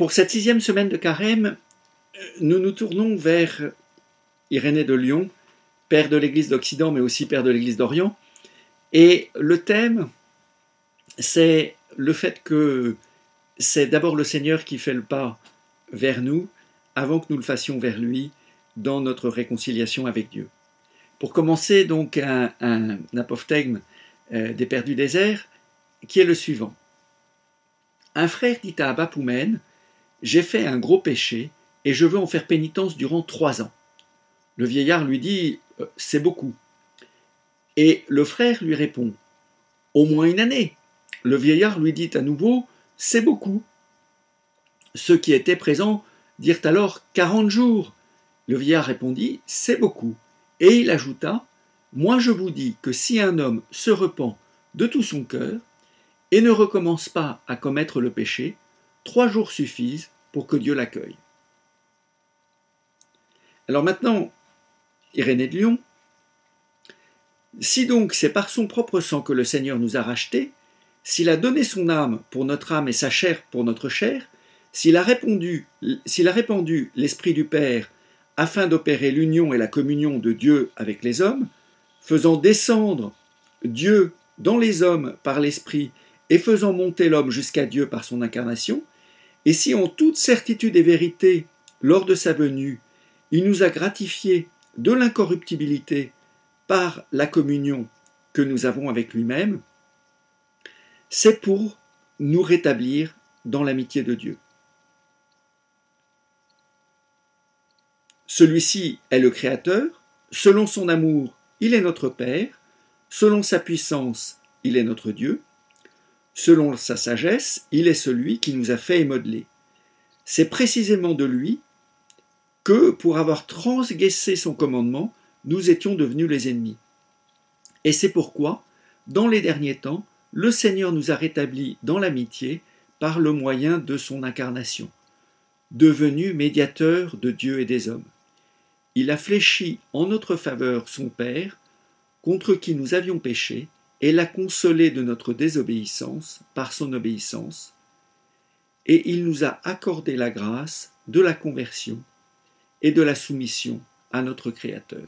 Pour cette sixième semaine de carême, nous nous tournons vers Irénée de Lyon, père de l'Église d'Occident, mais aussi père de l'Église d'Orient. Et le thème, c'est le fait que c'est d'abord le Seigneur qui fait le pas vers nous, avant que nous le fassions vers lui, dans notre réconciliation avec Dieu. Pour commencer, donc, un, un apophthegme euh, des Pères du désert, qui est le suivant. Un frère dit à Abba J'ai fait un gros péché, et je veux en faire pénitence durant trois ans. Le vieillard lui dit euh, C'est beaucoup. Et le frère lui répond Au moins une année. Le vieillard lui dit à nouveau C'est beaucoup. Ceux qui étaient présents dirent alors quarante jours. Le vieillard répondit C'est beaucoup. Et il ajouta Moi je vous dis que si un homme se repent de tout son cœur et ne recommence pas à commettre le péché, trois jours suffisent pour que Dieu l'accueille. Alors maintenant, Irénée de Lyon, si donc c'est par son propre sang que le Seigneur nous a rachetés, s'il a donné son âme pour notre âme et sa chair pour notre chair, s'il a, a répandu l'Esprit du Père afin d'opérer l'union et la communion de Dieu avec les hommes, faisant descendre Dieu dans les hommes par l'Esprit et faisant monter l'homme jusqu'à Dieu par son incarnation, et si en toute certitude et vérité, lors de sa venue, il nous a gratifiés de l'incorruptibilité par la communion que nous avons avec lui-même, c'est pour nous rétablir dans l'amitié de Dieu. Celui-ci est le Créateur, selon son amour, il est notre Père, selon sa puissance, il est notre Dieu, selon sa sagesse, il est celui qui nous a fait et modelé. C'est précisément de lui que, pour avoir transgressé son commandement, nous étions devenus les ennemis. Et c'est pourquoi, dans les derniers temps, le Seigneur nous a rétablis dans l'amitié par le moyen de son incarnation, devenu médiateur de Dieu et des hommes il a fléchi en notre faveur son Père, contre qui nous avions péché, et l'a consolé de notre désobéissance par son obéissance, et il nous a accordé la grâce de la conversion et de la soumission à notre Créateur.